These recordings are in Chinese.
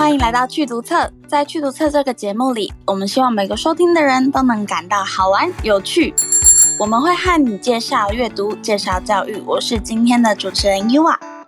欢迎来到趣读册，在趣读册这个节目里，我们希望每个收听的人都能感到好玩有趣。我们会和你介绍阅读，介绍教育。我是今天的主持人 Yua。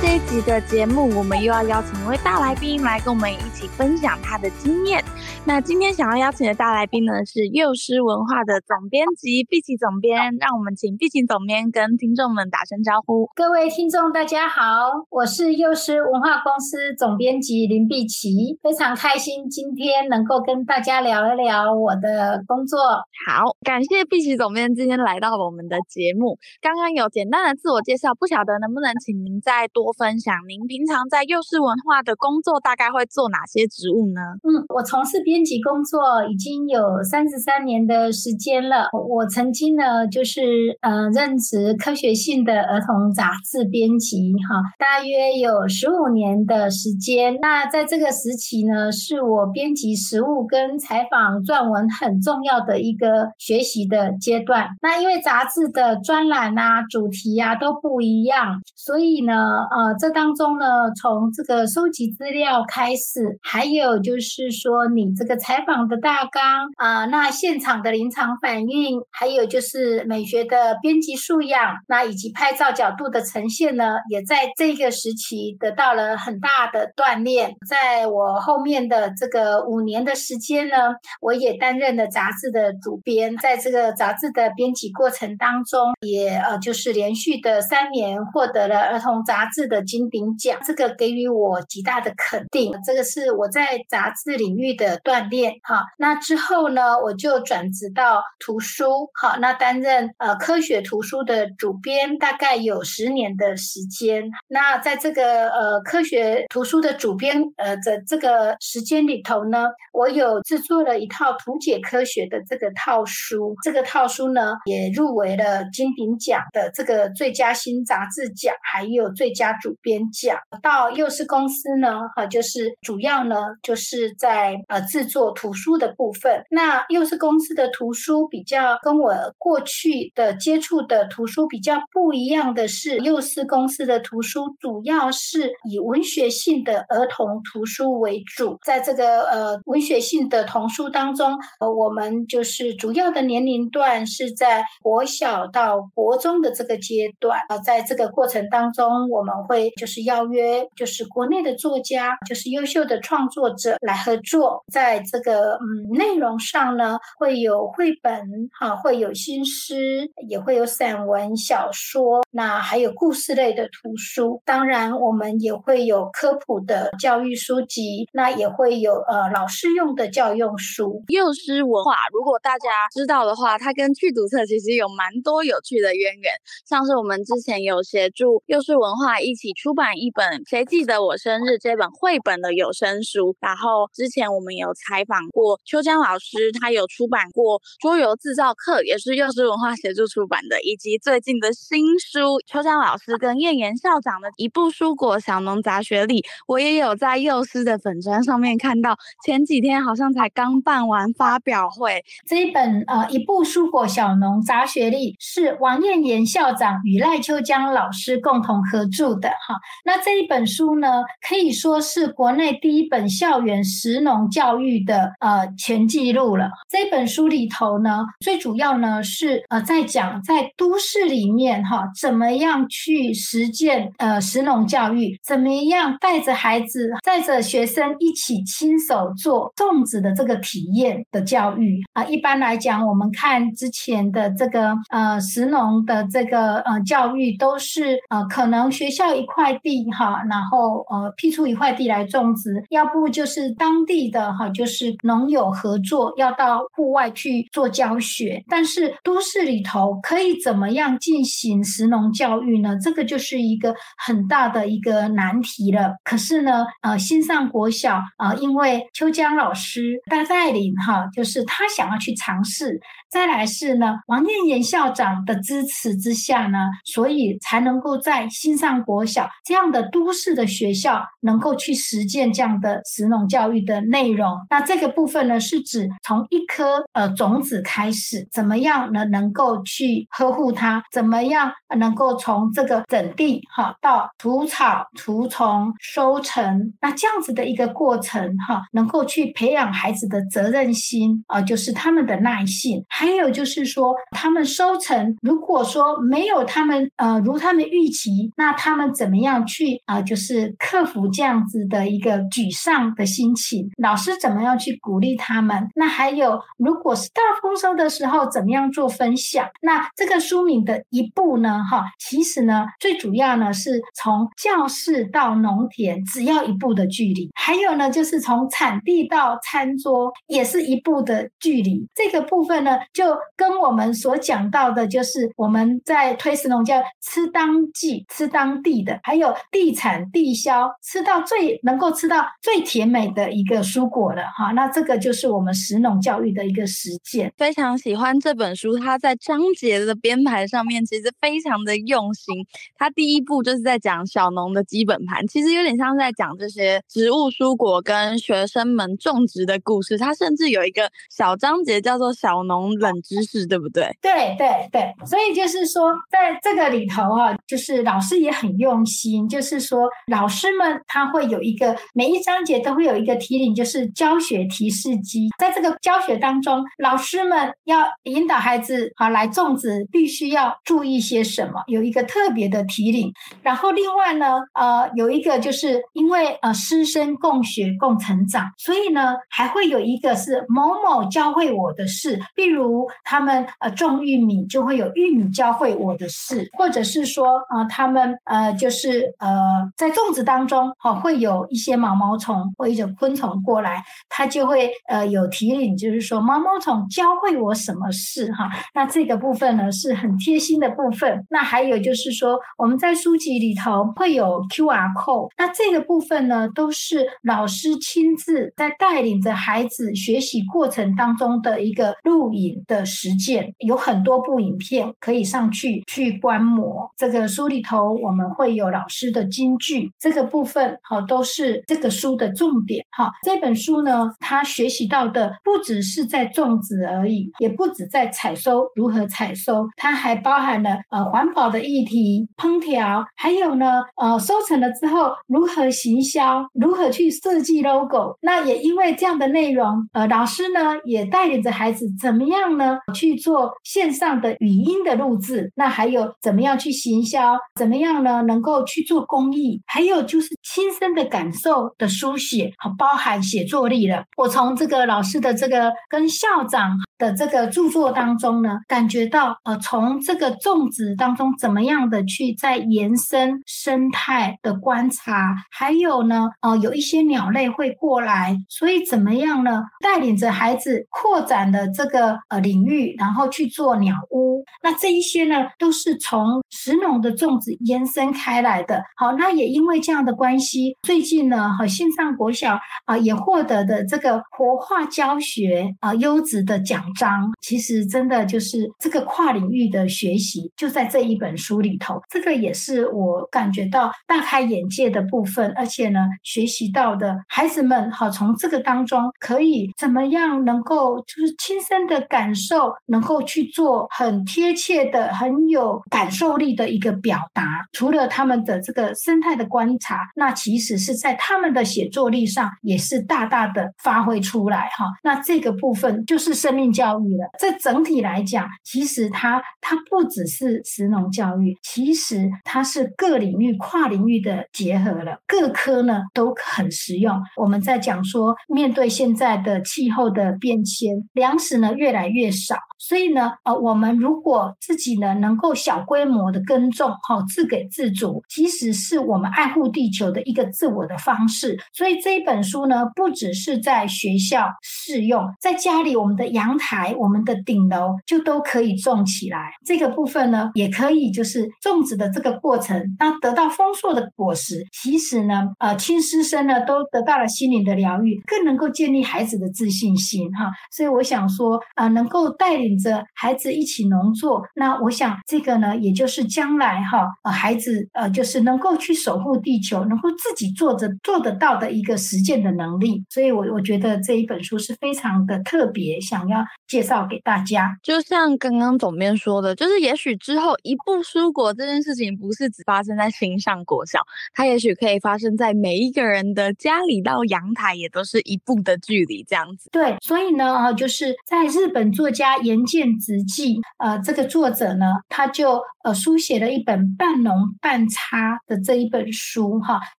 这一集的节目，我们又要邀请一位大来宾来跟我们一起分享他的经验。那今天想要邀请的大来宾呢，是幼师文化的总编辑毕琪总编。让我们请毕琪总编跟听众们打声招呼。各位听众，大家好，我是幼师文化公司总编辑林毕琪，非常开心今天能够跟大家聊一聊我的工作。好，感谢毕琪总编今天来到了我们的节目。刚刚有简单的自我介绍，不晓得能不能请您再多分享，您平常在幼师文化的工作大概会做哪些职务呢？嗯，我从事编辑工作已经有三十三年的时间了。我曾经呢，就是呃任职科学性的儿童杂志编辑，哈，大约有十五年的时间。那在这个时期呢，是我编辑实务跟采访撰文很重要的一个学习的阶段。那因为杂志的专栏啊、主题啊都不一样，所以呢。呃这当中呢，从这个收集资料开始，还有就是说你这个采访的大纲啊、那现场的临场反应，还有就是美学的编辑素养，那以及拍照角度的呈现呢，也在这个时期得到了很大的锻炼。在我后面的这个五年的时间呢，我也担任了杂志的主编，在这个杂志的编辑过程当中，也呃就是连续的三年获得了儿童。杂志的金鼎奖，这个给予我极大的肯定。这个是我在杂志领域的锻炼。哈，那之后呢，我就转职到图书，好，那担任呃科学图书的主编，大概有十年的时间。那在这个呃科学图书的主编呃的这个时间里头呢，我有制作了一套图解科学的这个套书，这个套书呢也入围了金鼎奖的这个最佳新杂志奖，还有最最佳主编讲。到幼师公司呢，哈，就是主要呢，就是在呃制作图书的部分。那幼师公司的图书比较跟我过去的接触的图书比较不一样的是，幼师公司的图书主要是以文学性的儿童图书为主。在这个呃文学性的童书当中，呃，我们就是主要的年龄段是在国小到国中的这个阶段。呃，在这个过程当中，我们会就是邀约，就是国内的作家，就是优秀的创作者来合作，在这个嗯内容上呢，会有绘本哈，会有新诗，也会有散文、小说，那还有故事类的图书。当然，我们也会有科普的教育书籍，那也会有呃老师用的教用书。幼师文化，如果大家知道的话，它跟去读册其实有蛮多有趣的渊源，像是我们之前有协助幼师文化。一起出版一本《谁记得我生日》这本绘本的有声书，然后之前我们有采访过秋江老师，他有出版过桌游制造课，也是幼师文化协助出版的，以及最近的新书秋江老师跟燕岩校长的《一部蔬果小农杂学里》，我也有在幼师的粉砖上面看到，前几天好像才刚办完发表会。这一本呃《一部蔬果小农杂学里》是王燕岩校长与赖秋江老师共同合作。的的哈，那这一本书呢，可以说是国内第一本校园食农教育的呃全记录了。这本书里头呢，最主要呢是呃在讲在都市里面哈，怎么样去实践呃食农教育，怎么样带着孩子带着学生一起亲手做粽子的这个体验的教育啊。一般来讲，我们看之前的这个呃食农的这个呃教育，都是呃可能学校一块地哈，然后呃辟出一块地来种植，要不就是当地的哈，就是农友合作，要到户外去做教学。但是都市里头可以怎么样进行食农教育呢？这个就是一个很大的一个难题了。可是呢，呃，新上国小啊，呃，因为秋江老师他带领哈，就是他想要去尝试。再来是呢，王燕岩校长的支持之下呢，所以才能够在新上。国国小这样的都市的学校能够去实践这样的食农教育的内容。那这个部分呢，是指从一颗呃种子开始，怎么样呢？能够去呵护它，怎么样能够从这个整地哈到除草、除虫、收成，那这样子的一个过程哈，能够去培养孩子的责任心啊，就是他们的耐性，还有就是说他们收成，如果说没有他们呃如他们预期，那他们怎么样去啊？就是克服这样子的一个沮丧的心情，老师怎么样去鼓励他们？那还有，如果是大丰收的时候，怎么样做分享？那这个书名的一步呢？哈，其实呢，最主要呢是从教室到农田只要一步的距离，还有呢就是从产地到餐桌也是一步的距离。这个部分呢，就跟我们所讲到的，就是我们在推食农教，吃当季、吃当地的，还有地产地销，吃到最能够吃到最甜美的一个蔬果了。哈，那这个就是我们食农教育的一个实践。非常喜欢这本书，它在章节的编排上面其实非常的用心。它第一步就是在讲小农的基本盘，其实有点像在讲这些植物蔬果跟学生们种植的故事。它甚至有一个小章节叫做“小农冷知识”，对不对？对对对。所以就是说，在这个里头啊，就是老师也很用心，就是说老师们他会有一个每一章节都会有一个提领，就是教学提示机。在这个教学当中，老师们要引导孩子啊来种植，必须要注意些什么？有一个特别的提领。然后另外呢，呃，有一个就是因为呃师生共学共成长，所以呢还会有一个是某某教会我的事。例如他们呃种玉米，就会有玉米教会我的事，或者是说呃他们呃就是呃在种植当中哈、会有一些毛毛虫或者昆虫过来，他就会呃有提领，就是说毛毛虫教会我什么事哈。那这个部分呢是很贴心的部分。那还有就是说我们在书籍里头会有 QR code，那这个部分呢都是老师亲自在带领着孩子学习过程当中的一个录影的实践，有很多部影片可以上去去观摩。这个书里头我们会有老师的金句，这个部分好都是这个书的重点哈。这本书呢，他学习到的不只是在种植而已，也不止在采收如何采收，它还包含了呃环保的议题、烹调，还有呢呃收成了之后如何行销，如何去设计 logo。那也因为这样的内容，呃老师呢也带领着孩子怎么样呢去做线上的语音的录制，那还有怎么样去行销，怎么样呢能能够去做公益，还有就是亲身的感受的书写，和包含写作力了。我从这个老师的这个跟校长的这个著作当中呢，感觉到呃从这个种植当中怎么样的去在延伸生态的观察，还有呢呃有一些鸟类会过来，所以怎么样呢带领着孩子扩展的这个呃领域，然后去做鸟屋。那这一些呢都是从石农的种植延伸开来的。好，那也因为这样的关系，最近呢和线上国小啊、也获得的这个活化教学啊、优质的奖章，其实真的就是这个跨领域的学习就在这一本书里头。这个也是我感觉到大开眼界的部分，而且呢学习到的孩子们好从这个当中可以怎么样能够就是亲身的感受，能够去做很贴切的、很有感受力的一个表达。除了他们的这个生态的观察，那其实是在他们的写作力上也是大大的发挥出来哈。那这个部分就是生命教育了。这整体来讲，其实它它不只是食农教育，其实它是各领域跨领域的结合了，各科呢都很实用。我们在讲说，面对现在的气候的变迁，粮食呢越来越少，所以呢，呃，我们如果自己呢能够小规模的耕种，哈，自给自足，其实是我们爱护地球的一个自我的方式。所以这一本书呢，不只是在学校适用，在家里我们的阳台。台、我们的顶楼就都可以种起来。这个部分呢，也可以就是种植的这个过程，当得到丰硕的果实，其实呢，呃，亲师生呢都得到了心灵的疗愈，更能够建立孩子的自信心哈。所以我想说，啊、呃，能够带领着孩子一起农作，那我想这个呢，也就是将来哈，呃，孩子呃，就是能够去守护地球，能够自己做着做得到的一个实践的能力。所以我我觉得这一本书是非常的特别，想要介绍给大家。就像刚刚总编说的，就是也许之后一步蔬果这件事情，不是只发生在新上国小，它也许可以发生在每一个人的家里到阳台，也都是一步的距离这样子。对，所以呢，就是在日本作家岩见直纪，呃，这个作者呢，他就呃书写了一本半农半差的这一本书哈，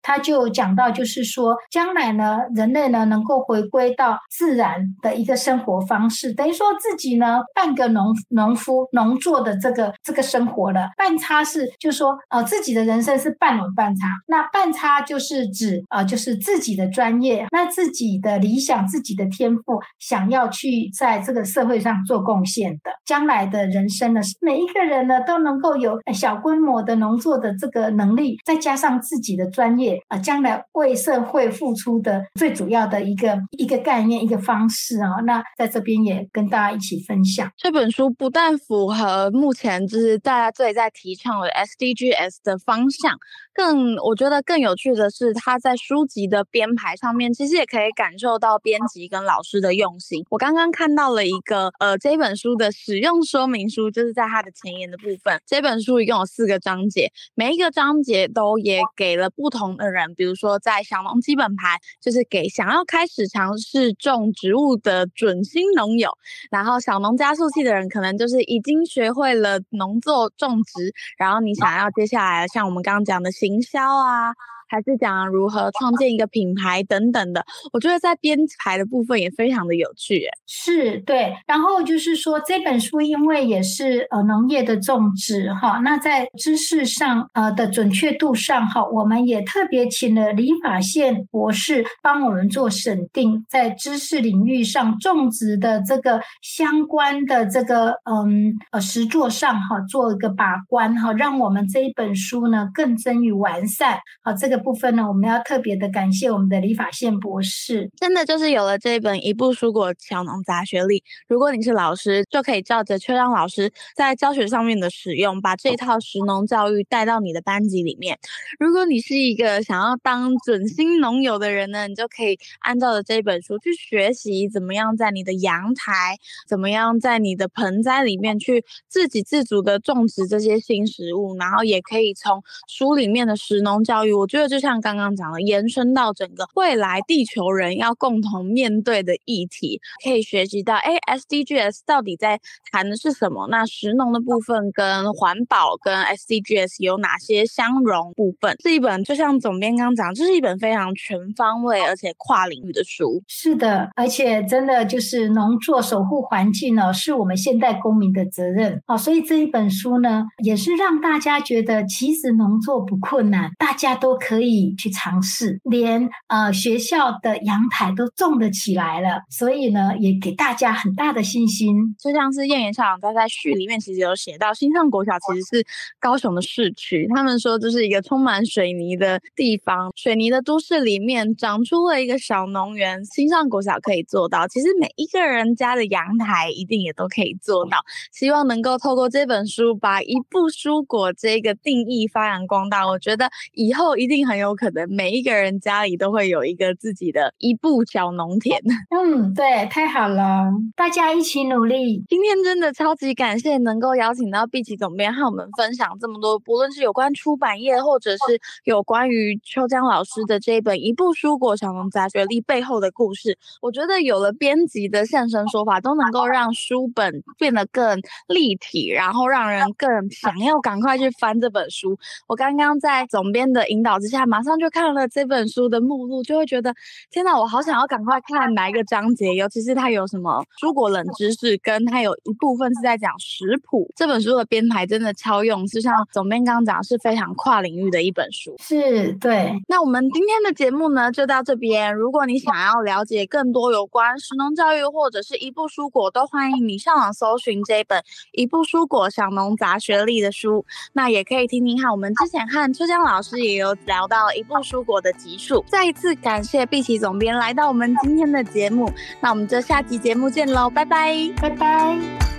他就讲到就是说，将来呢，人类呢能够回归到自然的一个生活方式，等于说自己呢半个农农夫农作的这个这个生活了。半差是就是说呃自己的人生是半农半差，那半差就是指呃就是自己的专业，那自己的理想、自己的天赋，想要去在这个社会上做贡献的，将来的人生呢，是每一个人呢都能够有小规模的农作的这个能力，再加上自己的专业啊，呃，将来为社会付出的最主要的一个一个概念、一个方式啊，那在这边也跟大家一起分享。这本书不但符合目前就是大家最在提倡的 SDGs 的方向。更我觉得更有趣的是，他在书籍的编排上面，其实也可以感受到编辑跟老师的用心。我刚刚看到了一个呃，这本书的使用说明书，就是在它的前言的部分。这本书一共有四个章节，每一个章节都也给了不同的人，比如说在小农基本盘，就是给想要开始尝试种植物的准新农友；然后小农加速器的人，可能就是已经学会了农作种植，然后你想要接下来像我们刚刚讲的新。营销啊。还是讲如何创建一个品牌等等的，我觉得在编排的部分也非常的有趣。是，对。然后就是说这本书因为也是呃农业的种植哈，那在知识上呃的准确度上哈，我们也特别请了李法宪博士帮我们做审定，在知识领域上种植的这个相关的这个嗯呃实作上哈，做一个把关哈，让我们这一本书呢更臻于完善。好，这个。部分呢，我们要特别的感谢我们的理法线博士，真的就是有了这一本《一部蔬果小农杂学力》，如果你是老师，就可以照着邱让老师在教学上面的使用，把这套食农教育带到你的班级里面。如果你是一个想要当准新农友的人呢，你就可以按照着这本书去学习，怎么样在你的阳台，怎么样在你的盆栽里面去自给自足的种植这些新食物，然后也可以从书里面的食农教育，我觉得。就像刚刚讲的，延伸到整个未来地球人要共同面对的议题，可以学习到，哎，SDGs 到底在谈的是什么？那食农的部分跟环保跟 SDGs 有哪些相融部分？这一本就像总编刚讲，这是一本非常全方位而且跨领域的书。是的，而且真的就是农作守护环境呢，是我们现代公民的责任。好，所以这一本书呢，也是让大家觉得其实农作不困难，大家都可。可以去尝试，连呃学校的阳台都种得起来了，所以呢，也给大家很大的信心。就像是燕园校长在在序里面其实有写到，新上国小其实是高雄的市区，他们说这是一个充满水泥的地方，水泥的都市里面长出了一个小农园。新上国小可以做到，其实每一个人家的阳台一定也都可以做到。希望能够透过这本书，把一部蔬果这个定义发扬光大。我觉得以后一定。很有可能每一个人家里都会有一个自己的一步小农田。嗯，对，太好了，大家一起努力。今天真的超级感谢能够邀请到碧琪总编和我们分享这么多，不论是有关出版业，或者是有关于秋江老师的这一本《一部蔬果小农杂学力》背后的故事。我觉得有了编辑的现身说法，都能够让书本变得更立体，然后让人更想要赶快去翻这本书。我刚刚在总编的引导之下，马上就看了这本书的目录，就会觉得天哪，我好想要赶快看哪一个章节，尤其是它有什么蔬果冷知识，跟它有一部分是在讲食谱。这本书的编排真的超用，就像总编刚刚讲，是非常跨领域的一本书。是，对。那我们今天的节目呢，就到这边。如果你想要了解更多有关食农教育或者是一部蔬果，都欢迎你上网搜寻这本《一部蔬果小农杂学力》的书。那也可以听听看，我们之前和秋江老师也有聊到一部蔬果的集数。再一次感谢碧琪总编来到我们今天的节目。那我们就下期节目见喽，拜拜，拜拜。